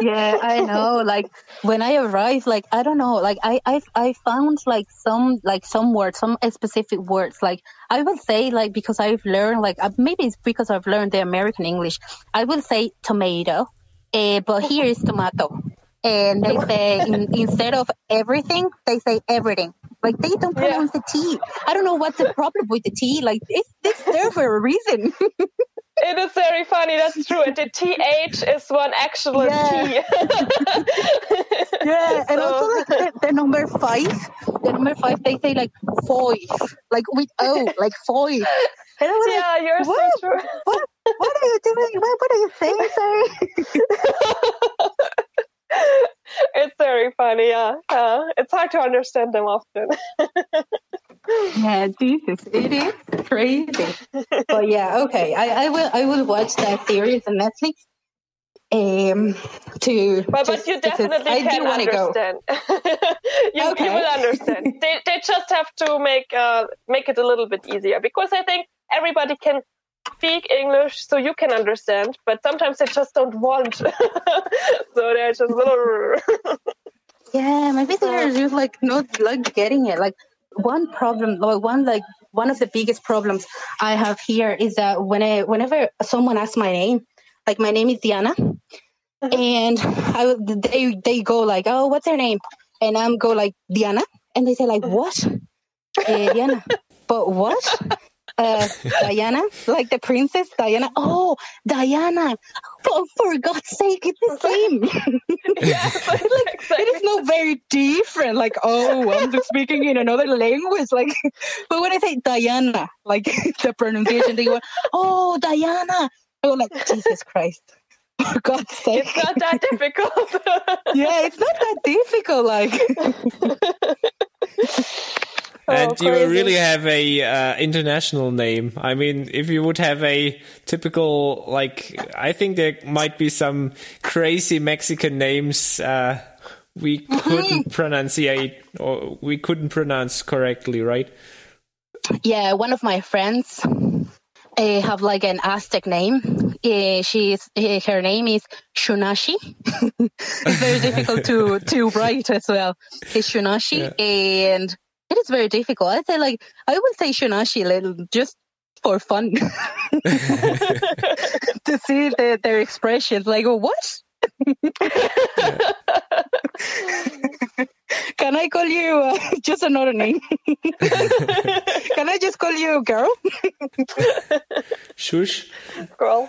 Yeah, I know. Like when I arrived, like I don't know, like I I I found like some like some words, some specific words. Like I will say like because I've learned like uh, maybe it's because I've learned the American English. I will say tomato, uh, but here is tomato, and they say in, instead of everything, they say everything. Like they don't Yeah. pronounce the T. I don't know what's the problem with the T. Like it's, it's there for a reason. <laughs> it is very funny. That's true. And the th is one actual Yeah. t. <laughs> <laughs> Yeah, and also like the, the number five, the number five, they say like five, like with O, like five. And I was like, yeah, you're what? so true. what? What are you doing? What, what are you saying, sir? <laughs> it's very funny. Yeah, uh, it's hard to understand them often. <laughs> Yeah, Jesus, it is crazy. but yeah, okay. I, I will I will watch that series on Netflix. Um, to But, but you definitely I can do want go. understand. <laughs> you, Okay. you will understand. they, they just have to make uh, make it a little bit easier because I think everybody can speak English, so you can understand. But sometimes they just don't want, <laughs> so they're just little. <laughs> Yeah, maybe they're uh. just like not like getting it. Like one problem, or one like one of the biggest problems I have here is that when I, whenever someone asks my name, like my name is Diana, uh-huh. and I they they go like, oh, what's your name? And I'm go like Diana, and they say like, uh-huh. what? Eh, Diana, <laughs> but what? Uh, Diana, like the princess Diana. Oh, Diana! For, for God's sake, it's the same. <laughs> like, it is not very different. Like, oh, I'm just speaking in another language. Like, <laughs> but when I say Diana, like <laughs> the pronunciation, they go, oh, Diana. I go like, Jesus Christ. For God's sake. it's not that difficult. yeah, it's not that difficult. Like, and Oh, you crazy. really have a uh, international name. I mean, if you would have a typical like, I think there might be some crazy Mexican names uh, we <laughs> couldn't pronunciate or we couldn't pronounce correctly, right? yeah, one of my friends uh, have like an Aztec name. Uh, she's uh, her name is Shunashi. <laughs> it's very difficult to to write as well. It's Shunashi, <laughs> and it is very difficult. I say like I would say Shunashi little just for fun <laughs> <laughs> to see the, their expressions. Like what? <laughs> Can I call you uh, just another name? Can I just call you girl? Shush. Girl.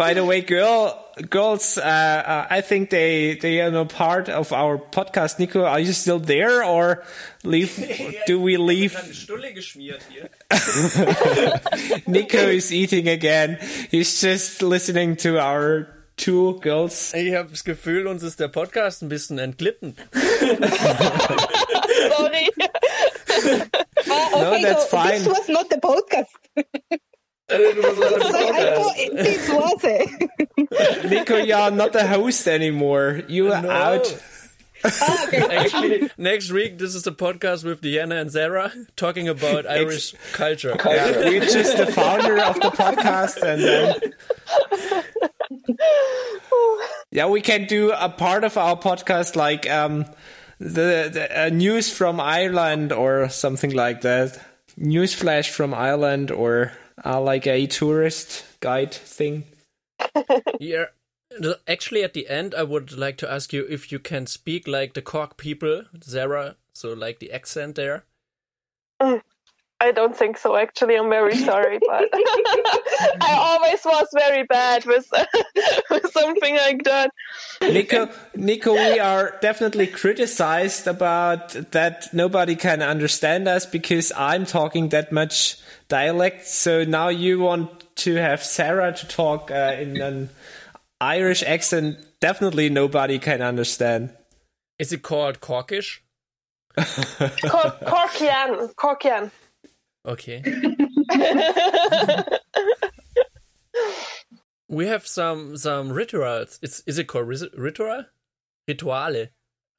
By the way, girl, girls, uh, uh, I think they they are no part of our podcast. Nico, are you still there, or leave? <laughs> Do we leave? Stulle geschmiert hier. <laughs> <laughs> Nico is eating again. He's just listening to our two girls. Ich habe das Gefühl, uns ist der Podcast ein bisschen entglitten. Sorry. No, that's fine. This was not the podcast. Du musst mal den Like, I thought it- this was it. <laughs> Nico, you're not the host anymore. You are No. out. <laughs> Actually, next week this is a podcast with Diana and Sarah talking about Irish culture. Yeah, we're just the founder of the podcast, and then <laughs> yeah, we can do a part of our podcast like um the, the uh, news from Ireland or something like that. News flash from Ireland or uh, like a tourist guide thing. <laughs> Yeah. Actually, at the end, I would like to ask you if you can speak like the Cork people, Sarah, So, like the accent there. I don't think so. Actually, I'm very sorry, but <laughs> I always was very bad with, <laughs> with something like that. Nico, Nico, we are definitely criticized about that nobody can understand us because I'm talking that much dialect. So now you want to have Sarah to talk uh, in an Irish accent. Definitely nobody can understand. Is it called Corkish? Cor- Corkian. Corkian. Okay. <laughs> we have some some rituals. It's is it called ritual? Rituale.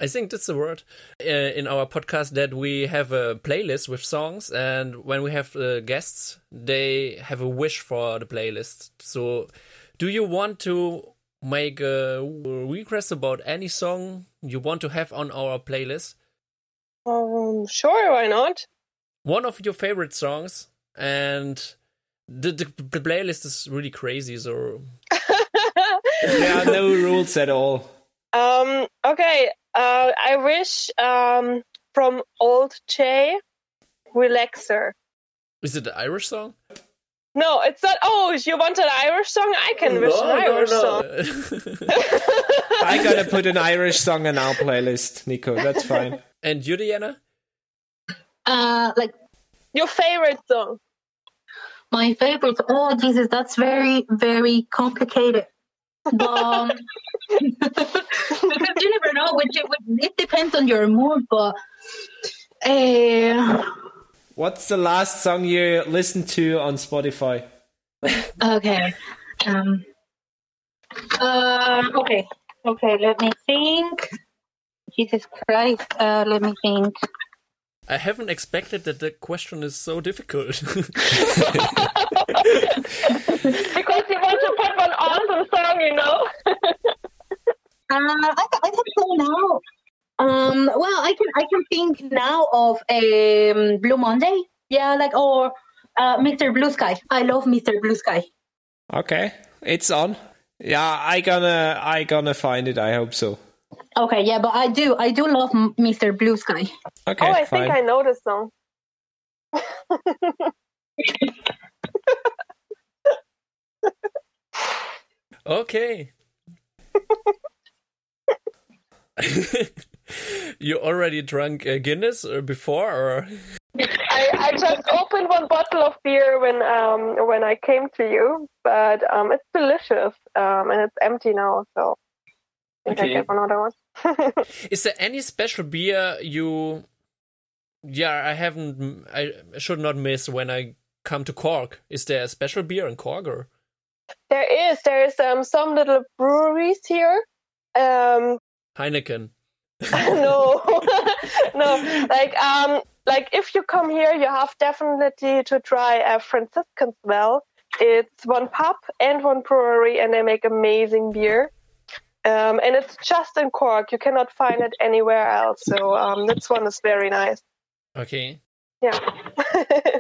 I think that's the word uh, in our podcast that we have a playlist with songs, and when we have uh, guests, they have a wish for the playlist. So, do you want to make a request about any song you want to have on our playlist? Um, sure, why not? one of your favorite songs and the, the, the playlist is really crazy so <laughs> There are no rules at all. Um, okay, uh, I wish um, from Old J, Relaxer. is it an irish song No, it's not. Oh, you want an Irish song? I can wish an Irish song. <laughs> I gotta put an Irish song on our playlist, Nico. That's fine. and you diana Uh, like Your favorite song? my favorite. Oh, Jesus, that's very, very complicated. Um, because you never know. Which it, it depends on your mood, but uh, what's the last song you listened to on Spotify? Okay. Um. Uh, okay. Okay. Let me think. Jesus Christ. Uh, let me think. I haven't expected that the question is so difficult. <laughs> <laughs> Because you want to put one awesome song, you know. Uh, I, I can say now. Um, well, I can I can think now of um, Blue Monday. Yeah, like or uh, Mr. Blue Sky. I love Mr. Blue Sky. Okay, it's on. Yeah, I gonna I gonna find it. I hope so. Okay, yeah, but I do I do love Mr. Blue Sky. Okay, oh, I fine. think I know this song. <laughs> okay. <laughs> you already drank uh, Guinness uh, before, or I, I just opened one bottle of beer when um when I came to you, but um it's delicious um and it's empty now, so I think Okay. I get another one. <laughs> is there any special beer you? Yeah, I haven't. I should not miss when I come to Cork. Is there a special beer in Cork, or? There is there's um some little breweries here. Um Heineken. <laughs> no <laughs> no like um like if you come here you have definitely to try a franciscan's well it's one pub and one brewery and they make amazing beer um, and it's just in cork you cannot find it anywhere else so um, this one is very nice Okay. yeah <laughs>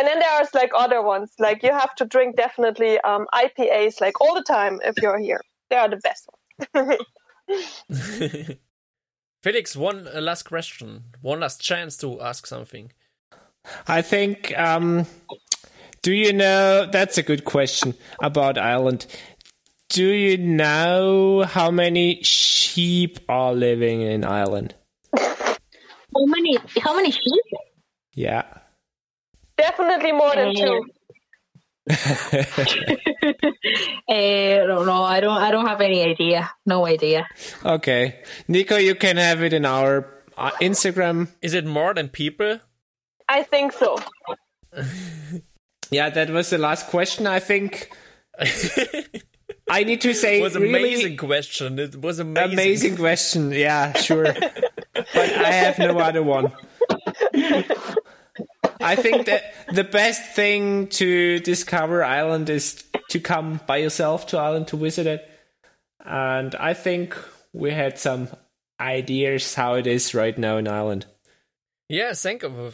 and then there's like other ones like you have to drink definitely um, ipas like all the time if you're here they are the best ones <laughs> Felix, one uh, last question. One last chance to ask something. I think. Um, do you know? That's a good question about Ireland. Do you know how many sheep are living in Ireland? How many how many sheep? Yeah. Definitely more than Uh, two I don't know. I don't. I don't have any idea. No idea. Okay, Nico, you can have it in our uh, Instagram. Is it more than people? i think so <laughs> Yeah, that was the last question. I think. <laughs> I need to say It was really amazing question. It was amazing. amazing question. Yeah, sure. <laughs> but I have no other one. I think that the best thing to discover Ireland is to come by yourself to Ireland to visit it. And I think we had some ideas how it is right now in Ireland. Yeah, thank you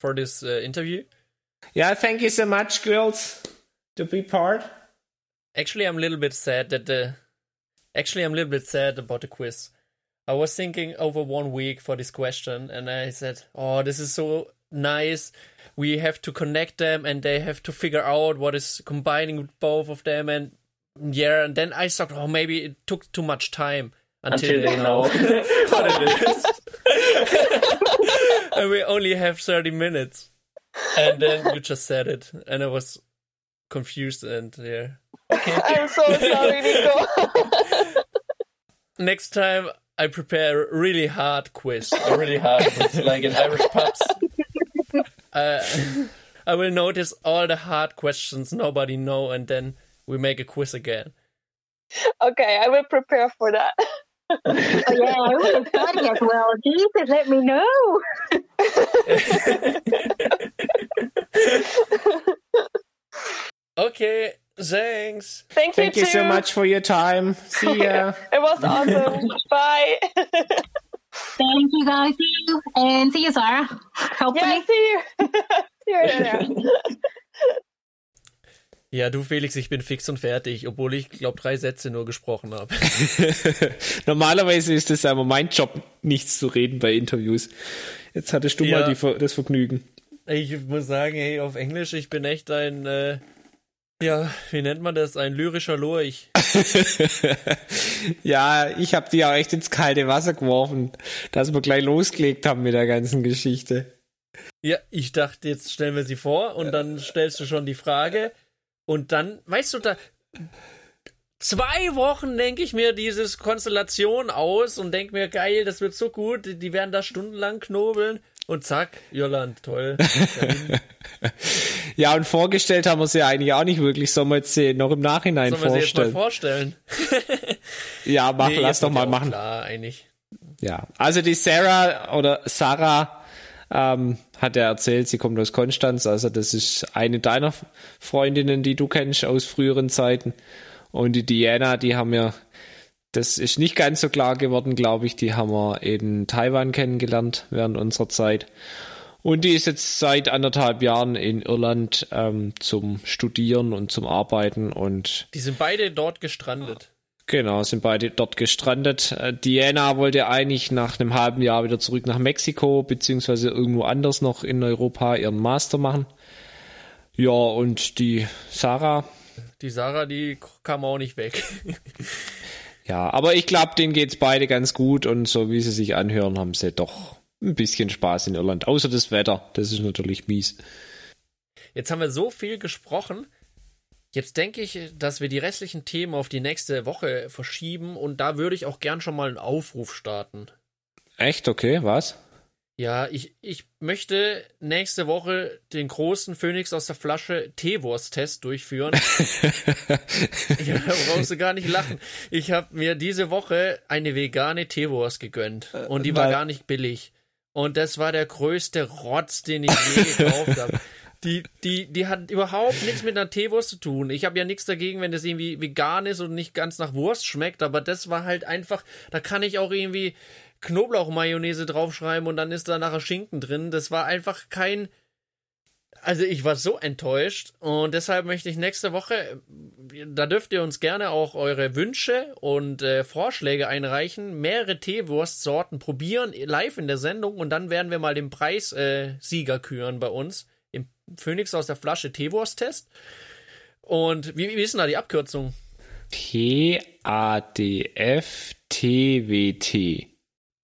for this uh, interview. Yeah, thank you so much, girls, to be part. Actually, I'm a little bit sad that the. Actually, I'm a little bit sad about the quiz. I was thinking over one week for this question, and I said, "Oh, this is so nice. We have to connect them, and they have to figure out what is combining both of them." And yeah, and then I thought, "Oh, maybe it took too much time until, they know <laughs> what it is." <laughs> and we only have thirty minutes, and then you just said it, and I was confused and yeah. Okay. I'm so sorry, Nico. <laughs> next time I prepare a really hard quiz, a really hard quiz, like in Irish pubs. Uh, <laughs> I will notice all the hard questions nobody know, and then we make a quiz again. okay, I will prepare for that. <laughs> Oh yeah, I was excited as well. Jesus, let me know. <laughs> Okay, thanks. Thank, Thank you you too. so much for your time. See ya. It was awesome. Bye. Thank you guys. And see you, Sarah. Hopefully. yeah, see you. <laughs> see you later. Ja, du Felix, ich bin fix und fertig, obwohl ich glaube drei Sätze nur gesprochen habe. <laughs> Normalerweise ist es aber mein Job, nichts zu reden bei Interviews. Jetzt hattest du Ja. mal die, das Vergnügen. Ich muss sagen, hey, auf Englisch, ich bin echt ein, äh, ja, wie nennt man das? Ein lyrischer Lurch. <laughs> Ja, ich habe die auch echt ins kalte Wasser geworfen, dass wir gleich losgelegt haben mit der ganzen Geschichte. Ja, ich dachte, jetzt stellen wir sie vor und dann stellst du schon die Frage und dann, weißt du, da zwei Wochen denke ich mir dieses Konstellation aus und denke mir, geil, das wird so gut, die- die werden da stundenlang knobeln Und zack, Irland, toll. <laughs> ja, und vorgestellt haben wir sie eigentlich auch nicht wirklich. Sollen wir jetzt sie noch im Nachhinein Sollen wir sie jetzt mal vorstellen? vorstellen? <laughs> ja, mach, Nee, lass doch mal ja machen. Klar, eigentlich. Ja, also die Sarah oder Sarah ähm, hat er erzählt, sie kommt aus Konstanz. Also das ist eine deiner Freundinnen, die du kennst aus früheren Zeiten. Und die Diana, die haben wir, das ist nicht ganz so klar geworden, glaube ich. Die haben wir in Taiwan kennengelernt während unserer Zeit. Und die ist jetzt seit anderthalb Jahren in Irland ähm, zum Studieren und zum Arbeiten und Die sind beide dort gestrandet. Genau, sind beide dort gestrandet. Äh, Diana wollte eigentlich nach einem halben Jahr wieder zurück nach Mexiko, beziehungsweise irgendwo anders noch in Europa ihren Master machen. Ja, und die Sarah, Die Sarah, die kam auch nicht weg. <laughs> ja, aber ich glaube, denen geht's beide ganz gut und so wie sie sich anhören, haben sie doch ein bisschen Spaß in Irland. Außer das Wetter, das ist natürlich mies. Jetzt haben wir so viel gesprochen. Jetzt denke ich, dass wir die restlichen Themen auf die nächste Woche verschieben und da würde ich auch gern schon mal einen Aufruf starten. Echt? Okay, was? Ja, ich, ich möchte nächste Woche den großen Phoenix aus der Flasche Teewurst-Test durchführen. <laughs> ja, brauchst du gar nicht lachen. Ich habe mir diese Woche eine vegane Teewurst gegönnt und die war gar nicht billig. Und das war der größte Rotz, den ich je <laughs> gekauft habe. Die, die, die hat überhaupt nichts mit einer Teewurst zu tun. Ich habe ja nichts dagegen, wenn das irgendwie vegan ist und nicht ganz nach Wurst schmeckt, aber das war halt einfach, da kann ich auch irgendwie Knoblauchmayonnaise draufschreiben und dann ist da nachher Schinken drin. Das war einfach kein. Also ich war so enttäuscht und deshalb möchte ich nächste Woche, da dürft ihr uns gerne auch eure Wünsche und äh, Vorschläge einreichen, mehrere Teewurstsorten probieren live in der Sendung und dann werden wir mal den Preissieger äh, Sieger küren bei uns im Phoenix aus der Flasche Teewurst-Test. Und wie, wie ist denn da die Abkürzung? P-A-D-F-T-W-T.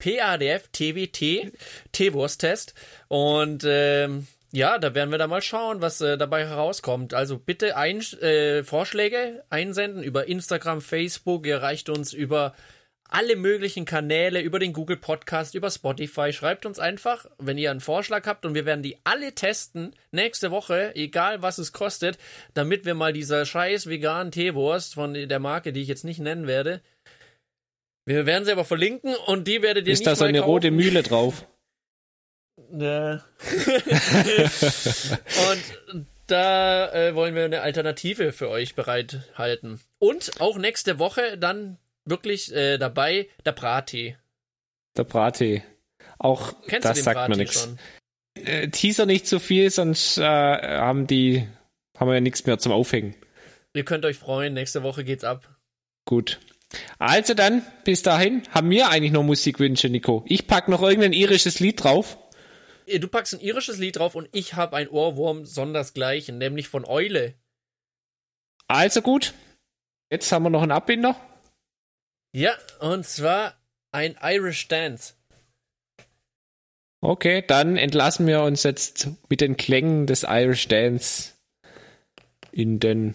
PADF TWT Teewurst-Test. Und ähm, ja, da werden wir da mal schauen, was äh, dabei herauskommt. Also bitte ein, äh, Vorschläge einsenden über Instagram, Facebook. Ihr erreicht uns über alle möglichen Kanäle, über den Google Podcast, über Spotify. Schreibt uns einfach, wenn ihr einen Vorschlag habt und wir werden die alle testen nächste Woche, egal was es kostet, damit wir mal dieser scheiß veganen Teewurst von der Marke, die ich jetzt nicht nennen werde, wir werden sie aber verlinken und die werdet ihr Ist nicht da so eine kaufen. rote Mühle drauf? <laughs> Ne. <laughs> und da äh, wollen wir eine Alternative für euch bereithalten. Und auch nächste Woche dann wirklich äh, dabei der Brattee. Der Brattee. Auch Kennst das du den sagt mir nichts. schon? Äh, Teaser nicht zu viel, sonst äh, haben die haben wir ja nichts mehr zum Aufhängen. Ihr könnt euch freuen, nächste Woche geht's ab. Gut. Also dann, bis dahin, haben wir eigentlich noch Musikwünsche, Nico. Ich pack noch irgendein irisches Lied drauf. Äh, Du packst ein irisches Lied drauf und ich habe ein Ohrwurm sondersgleichen, nämlich von Eule. Also gut. Jetzt haben wir noch einen Abbinder. Ja, und zwar ein Irish Dance. Okay, dann entlassen wir uns jetzt mit den Klängen des Irish Dance in den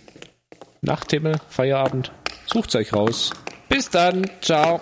Nachthimmel, Feierabend. Sucht's euch raus. Bis dann. Ciao.